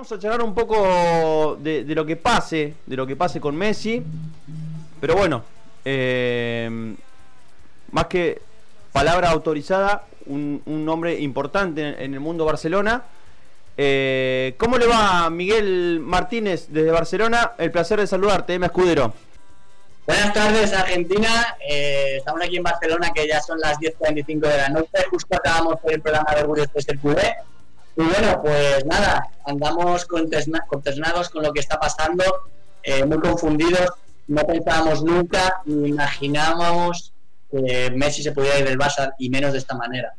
Vamos a charlar un poco de, lo que pase, de lo que pase con Messi. Pero bueno, eh, más que palabra autorizada, un, nombre importante en, el mundo Barcelona. Eh, ¿Cómo le va Miguel Martínez desde Barcelona? El placer de saludarte, Emma Escudero. Buenas tardes, Argentina. Eh, estamos aquí en Barcelona, que ya son las 10.45 de la noche. Justo acabamos por el programa de Orgullo Express el y bueno, pues nada, andamos conternados con lo que está pasando, eh, muy confundidos. No pensábamos nunca ni imaginábamos que Messi se pudiera ir del Barça y menos de esta manera.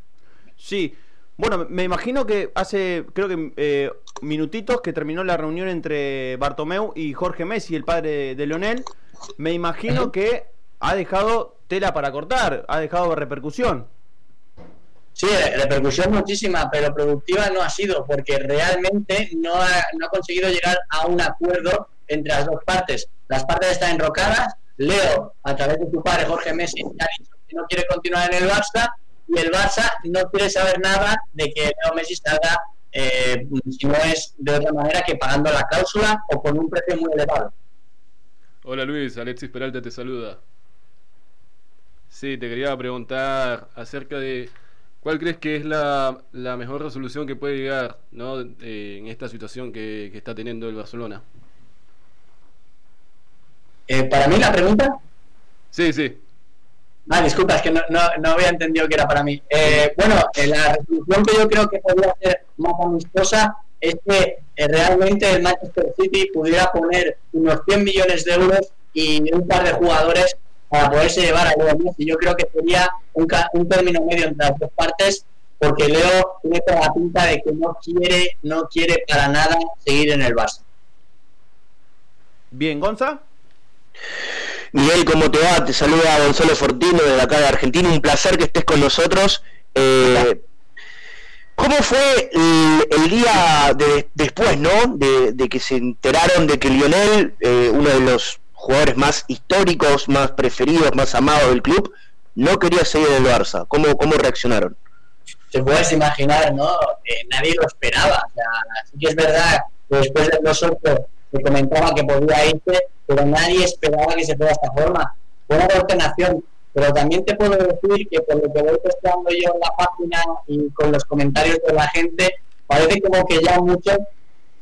Sí, bueno, me imagino que hace, creo que eh, minutitos que terminó la reunión entre Bartomeu y Jorge Messi, el padre de Leonel. Me imagino que ha dejado tela para cortar, ha dejado repercusión. Sí, repercusión muchísima, pero productiva no ha sido, porque realmente no ha, no ha conseguido llegar a un acuerdo entre las dos partes. Las partes están enrocadas. Leo, a través de su padre Jorge Messi, no quiere continuar en el Barça y el Barça no quiere saber nada de que Leo Messi salga, eh, si no es de otra manera que pagando la cláusula o con un precio muy elevado. Hola Luis, Alexis Peralta te saluda. Sí, te quería preguntar acerca de ¿Cuál crees que es la, mejor resolución que puede llegar ¿no? Eh, en esta situación que, está teniendo el Barcelona? Eh, ¿Para mí la pregunta? Sí, sí. Ah, disculpa, es que no, no, había entendido que era para mí. Eh, bueno, la resolución que yo creo que podría ser más amistosa es que realmente el Manchester City pudiera poner unos 100 millones de euros y un par de jugadores para poderse llevar a Leo Messi. Yo creo que sería un, un término medio entre las dos partes, porque Leo tiene toda la pinta de que no quiere, no quiere para nada seguir en el Barça. Bien, Gonza. Miguel, ¿cómo te va? Te saluda Gonzalo Fortino desde acá de Argentina. Un placer que estés con nosotros. Eh, ¿Cómo fue el, día después, no? De, que se enteraron de que Lionel, eh, uno de los jugadores más históricos, más preferidos, más amados del club, no quería seguir en el Barça. ¿Cómo, cómo reaccionaron? Te puedes imaginar, ¿no? nadie lo esperaba. O sea, sí que es verdad que después de los otros se comentaba que podía irse, pero nadie esperaba que se fuera de esta forma. Fue una ordenación. Pero también te puedo decir que por lo que voy testeando yo en la página y con los comentarios de la gente, parece como que ya muchos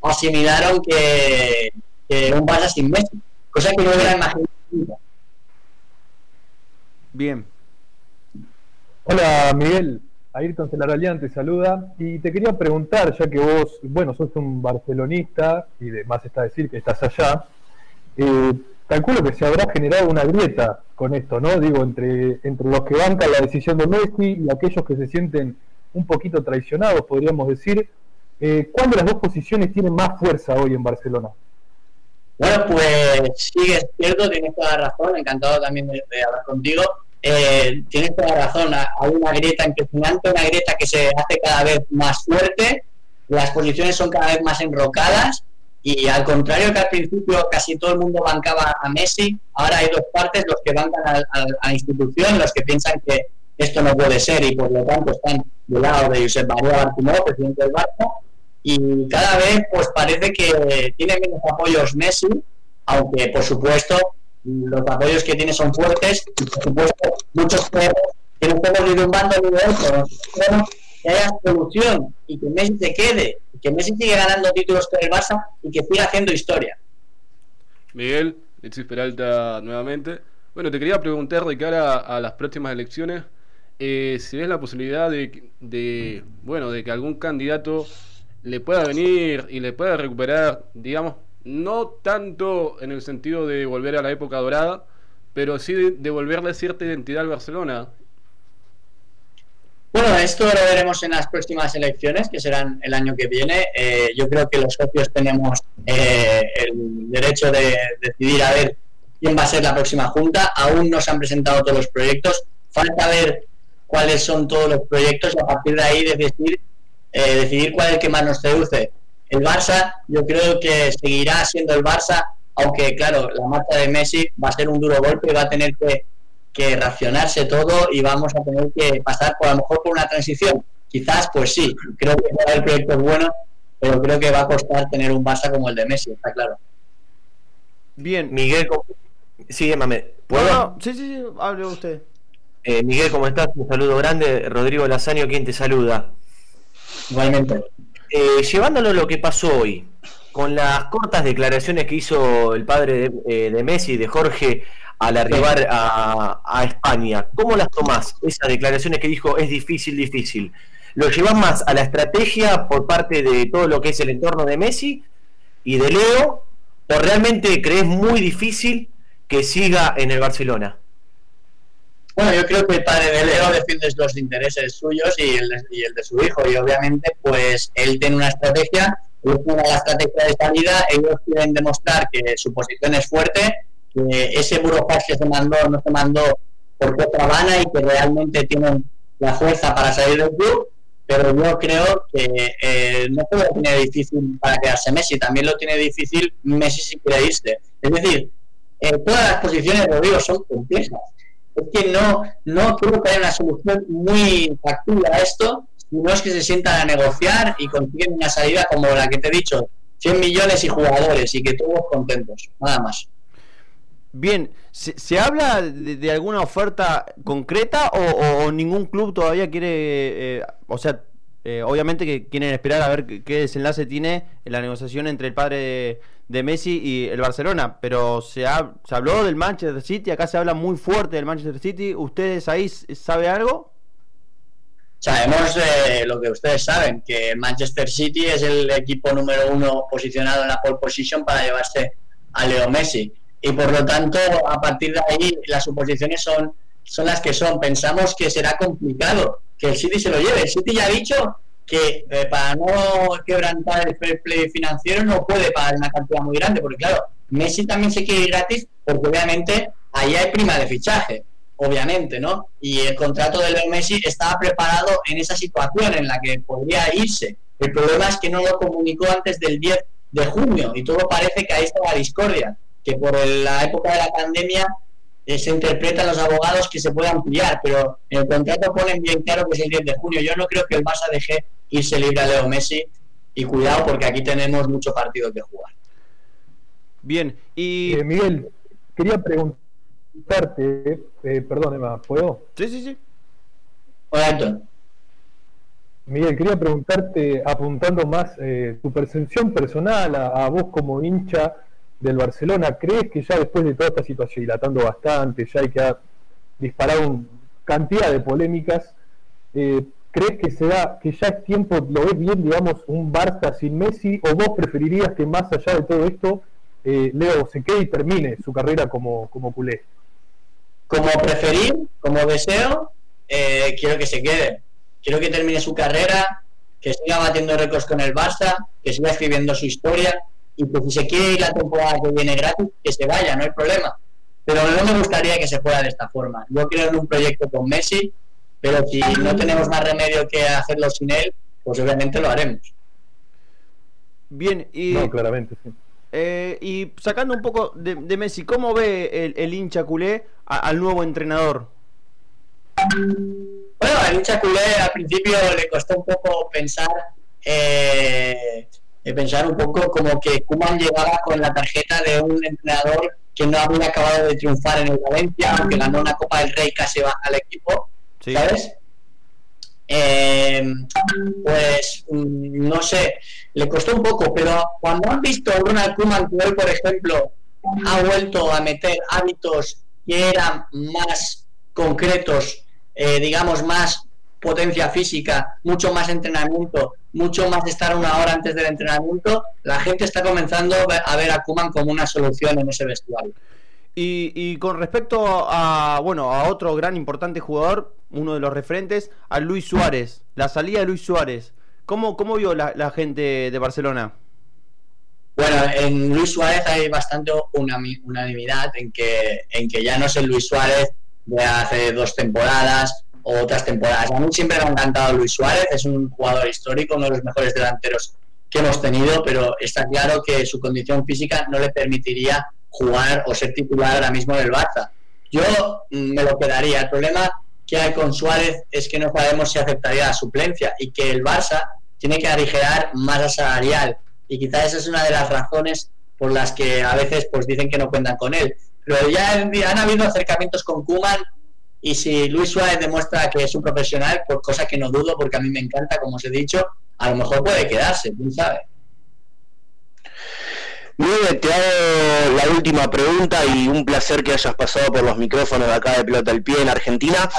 asimilaron que, que un Barça sin Messi cosa que no hubiera imaginado. Bien. Hola Miguel, Ayrton Celaralian te saluda y te quería preguntar, ya que vos, bueno, sos un barcelonista y además está decir que estás allá, eh, calculo que se habrá generado una grieta con esto, ¿no? Digo, entre, entre los que bancan la decisión de Messi y aquellos que se sienten un poquito traicionados, podríamos decir. Eh, ¿Cuál de las dos posiciones tiene más fuerza hoy en Barcelona? Bueno, pues sí, es cierto, tienes toda la razón, encantado también de, hablar contigo. Eh, tienes toda la razón, hay una grieta impresionante, una grieta que se hace cada vez más fuerte, las posiciones son cada vez más enrocadas y al contrario que al principio casi todo el mundo bancaba a Messi, ahora hay dos partes, los que bancan a, la institución, los que piensan que esto no puede ser y por lo tanto están del lado de Josep María Bartomeu, presidente del Barça, y cada vez pues parece que tiene menos apoyos Messi, aunque por supuesto los apoyos que tiene son fuertes y por supuesto muchos juegos que no estamos ni de un bando de otro, que haya solución y que Messi se quede, que Messi siga ganando títulos con el Barça y que siga haciendo historia. Miguel, Alexis Peralta nuevamente. Bueno, te quería preguntar de cara a las próximas elecciones, eh, si ves la posibilidad de, de, bueno, de que algún candidato le pueda venir y le pueda recuperar, digamos, no tanto en el sentido de volver a la época dorada, pero sí de devolverle cierta identidad al Barcelona. Bueno, esto lo veremos en las próximas elecciones, que serán el año que viene. Eh, yo creo que los socios tenemos eh, el derecho de decidir a ver quién va a ser la próxima junta. Aún no se han presentado todos los proyectos. Falta ver cuáles son todos los proyectos y a partir de ahí decidir eh, decidir cuál es el que más nos seduce. El Barça, yo creo que seguirá siendo el Barça, aunque claro, la marcha de Messi va a ser un duro golpe, va a tener que, que racionarse todo y vamos a tener que pasar por a lo mejor por una transición. Quizás, pues sí, creo que el proyecto es bueno, pero creo que va a costar tener un Barça como el de Messi, está claro. Bien. Miguel, sí, mame. ¿Puedo? Sí, sí, sí, hable usted. Eh, Miguel, ¿cómo estás? Un saludo grande. Rodrigo Lazaño, quien te saluda. Igualmente. Eh, llevándolo a lo que pasó hoy, con las cortas declaraciones que hizo el padre de, eh, de Messi, de Jorge, al arribar a, a, España, ¿cómo las tomás? Esas declaraciones que dijo es difícil, difícil. ¿Lo llevas más a la estrategia por parte de todo lo que es el entorno de Messi y de Leo? ¿O realmente crees muy difícil que siga en el Barcelona? Bueno, yo creo que el padre de Leo defiende los intereses suyos y el, de, y el de su hijo. Y obviamente, pues él tiene una estrategia, él tiene la estrategia de salida, ellos quieren demostrar que su posición es fuerte, que ese burofax que se mandó no se mandó por Copacabana y que realmente tienen la fuerza para salir del club. Pero yo creo que eh, no solo lo tiene difícil para quedarse Messi, también lo tiene difícil Messi si quiere irse. Es decir, eh, todas las posiciones, de Rodrigo, son complejas es que no, no creo que haya una solución muy factible a esto, no es que se sientan a negociar y consiguen una salida como la que te he dicho, 100 millones y jugadores y que todos contentos, nada más. Bien, ¿se, se habla de, alguna oferta concreta o, o, ningún club todavía quiere, eh, o sea, eh, obviamente que quieren esperar a ver qué, desenlace tiene en la negociación entre el padre de, de Messi y el Barcelona, pero se, ha, se habló del Manchester City, acá se habla muy fuerte del Manchester City, ¿ustedes ahí sabe algo? Sabemos eh, lo que ustedes saben, que Manchester City es el equipo número uno posicionado en la pole position para llevarse a Leo Messi. Y por lo tanto, a partir de ahí, las suposiciones son, son las que son. Pensamos que será complicado que el City se lo lleve. El City ya ha dicho que eh, para no quebrantar el fair play financiero no puede pagar una cantidad muy grande, porque claro, Messi también se quiere ir gratis, porque obviamente ahí hay prima de fichaje, obviamente, ¿no? Y el contrato de Leo Messi estaba preparado en esa situación en la que podría irse. El problema es que no lo comunicó antes del 10 de junio y todo parece que ahí está la discordia, que por la época de la pandemia se interpretan los abogados que se puede ampliar, pero en el contrato ponen bien claro que es el 10 de junio. Yo no creo que el Barça deje irse libre a Leo Messi y cuidado porque aquí tenemos mucho partido que jugar. Bien, y... Eh, Miguel, quería preguntarte, eh, perdón Emma, ¿puedo? Sí, sí, sí. Hola, Héctor. Miguel, quería preguntarte, apuntando más eh, tu percepción personal a, a, vos como hincha del Barcelona, ¿crees que ya después de toda esta situación, dilatando bastante, ya hay que ha disparado cantidad de polémicas, eh, ¿crees que se da, que ya es tiempo, lo ves bien, digamos, un Barça sin Messi, o vos preferirías que más allá de todo esto, eh, Leo se quede y termine su carrera como, como culé? Como preferir, como deseo, eh, quiero que se quede. Quiero que termine su carrera, que siga batiendo récords con el Barça, que siga escribiendo su historia, y que si se quiere ir la temporada que viene gratis, que se vaya, no hay problema. Pero no me gustaría que se fuera de esta forma. Yo creo en un proyecto con Messi, pero si no tenemos más remedio que hacerlo sin él, pues obviamente lo haremos. Bien, y. No, claramente, sí. Eh, y sacando un poco de, de Messi, ¿cómo ve el, el hincha culé a, al nuevo entrenador? Bueno, al hincha culé al principio le costó un poco pensar, eh, pensar un poco como que Kuman llegaba con la tarjeta de un entrenador que no había acabado de triunfar en el Valencia, aunque ganó una Copa del Rey casi baja al equipo, sí. ¿sabes? Eh, pues no sé, le costó un poco, pero cuando han visto a Ronald Koeman que hoy, por ejemplo, ha vuelto a meter hábitos que eran más concretos, eh, digamos, más potencia física, mucho más entrenamiento, mucho más estar una hora antes del entrenamiento, la gente está comenzando a ver a Kuman como una solución en ese vestuario. Y, y, con respecto a bueno a otro gran importante jugador, uno de los referentes, a Luis Suárez, la salida de Luis Suárez, ¿cómo, cómo vio la, la gente de Barcelona? Bueno, en Luis Suárez hay bastante unanimidad en que, en que ya no es el Luis Suárez de hace dos temporadas o otras temporadas. A mí siempre me ha encantado Luis Suárez, es un jugador histórico, uno de los mejores delanteros que hemos tenido, pero está claro que su condición física no le permitiría jugar o ser titular ahora mismo en el Barça. Yo me lo quedaría. El problema que hay con Suárez es que no sabemos si aceptaría la suplencia y que el Barça tiene que aligerar masa salarial. Y quizás esa es una de las razones por las que a veces pues dicen que no cuentan con él. Pero ya han habido acercamientos con Kuman y si Luis Suárez demuestra que es un profesional, por cosa que no dudo, porque a mí me encanta, como os he dicho, a lo mejor puede quedarse, quién sabe. Bien, te hago la última pregunta y un placer que hayas pasado por los micrófonos de acá de Pelota al Pie en Argentina.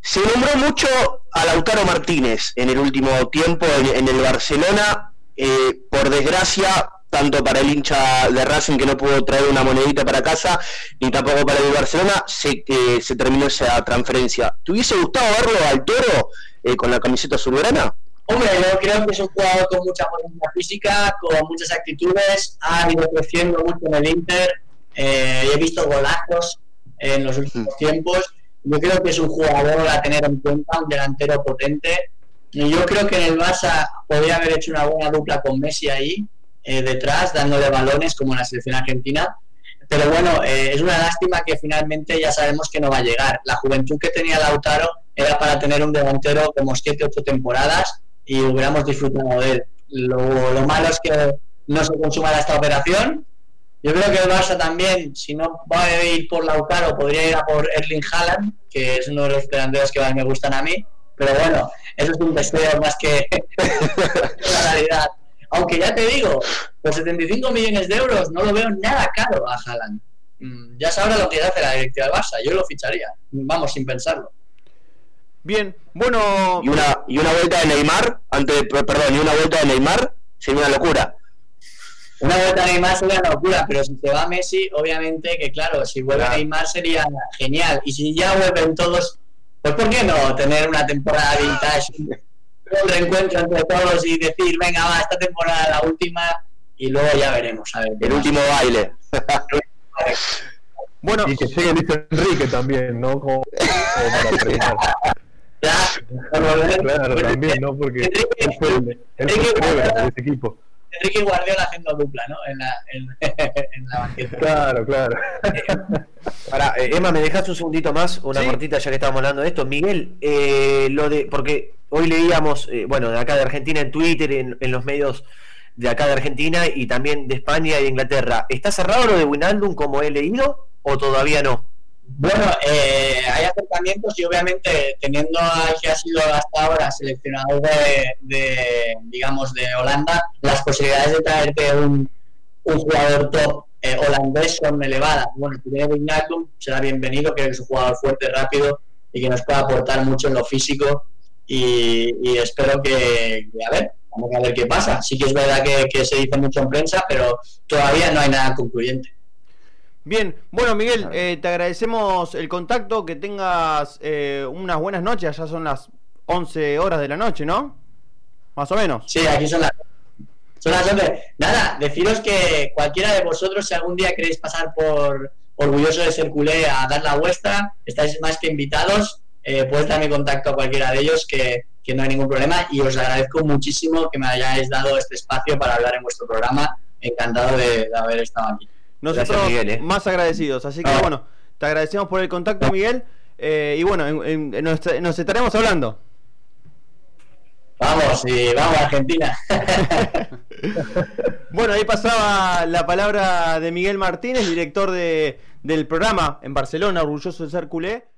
Se nombró mucho a Lautaro Martínez en el último tiempo en, el Barcelona. Eh, por desgracia, tanto para el hincha de Racing que no pudo traer una monedita para casa, ni tampoco para el Barcelona, se, que se terminó esa transferencia. ¿Te hubiese gustado verlo al toro eh, con la camiseta azulgrana? Hombre, yo creo que es un jugador con mucha potencia física, con muchas actitudes, ha ido creciendo mucho en el Inter, eh, he visto golazos en los últimos mm. tiempos, yo creo que es un jugador a tener en cuenta, un delantero potente, y yo creo que en el Barça podría haber hecho una buena dupla con Messi ahí, eh, detrás, dándole balones como la selección argentina, pero bueno, eh, es una lástima que finalmente ya sabemos que no va a llegar. La juventud que tenía Lautaro era para tener un delantero como 7-8 temporadas y hubiéramos disfrutado de él. Lo, malo es que no se consuma esta operación. Yo creo que el Barça también, si no va a ir por Lautaro, podría ir a por Erling Haaland, que es uno de los delanteros que más me gustan a mí. Pero bueno, eso es un deseo más que la realidad. Aunque ya te digo, por 75 millones de euros no lo veo nada caro a Haaland. Mm, ya sabrá lo que hace la directiva del Barça, yo lo ficharía, vamos, sin pensarlo. Bien, bueno. Y una, y una vuelta de Neymar, antes, perdón, y una vuelta de Neymar sería una locura. Una vuelta de Neymar sería una locura, pero si se va Messi, obviamente que claro, si vuelve Neymar sería genial. Y si ya vuelven todos, pues ¿por qué no tener una temporada vintage? Un reencuentro entre todos y decir, venga, va, esta temporada la última y luego ya veremos. A ver, el último baile. bueno, y que llegue Luis Enrique también, ¿no? Como, para Claro, también, ¿no? Porque Enrique, él fue el, ese equipo. Enrique Guardiola haciendo dupla, ¿no? En la, en, en la banqueta. Claro, claro. Para, eh, Emma, ¿me dejas un segundito más? Una cortita ya que estamos hablando de esto. Miguel, eh, lo de. Porque hoy leíamos, eh, bueno, de acá de Argentina en Twitter, en, en, los medios de acá de Argentina y también de España y Inglaterra. ¿Está cerrado lo de Winaldum como he leído o todavía no? Bueno, eh, hay acercamientos y obviamente teniendo al que ha sido hasta ahora seleccionado de, digamos, de Holanda, las posibilidades de traerte un, un jugador top eh, holandés son elevadas. Bueno, si viene Wijnaldum será bienvenido, que es un jugador fuerte, rápido y que nos pueda aportar mucho en lo físico y, espero que, a ver, vamos a ver qué pasa. Sí que es verdad que, que se dice mucho en prensa, pero todavía no hay nada concluyente. Bien, bueno Miguel, eh, te agradecemos el contacto, que tengas eh, unas buenas noches, ya son las 11 horas de la noche, ¿no? Más o menos. Sí, aquí son las, son las 11. Nada, deciros que cualquiera de vosotros, si algún día queréis pasar por Orgulloso de Ser Culé a dar la vuestra, estáis más que invitados, eh, puedes darme contacto a cualquiera de ellos que, que no hay ningún problema y os agradezco muchísimo que me hayáis dado este espacio para hablar en vuestro programa. Encantado de haber estado aquí. Nosotros ¿eh? más agradecidos. Así que ah. bueno, te agradecemos por el contacto, Miguel. Eh, y bueno, nos, estaremos hablando. Vamos, y vamos a Argentina. bueno, ahí pasaba la palabra de Miguel Martínez, director de, del programa en Barcelona, orgulloso de ser culé.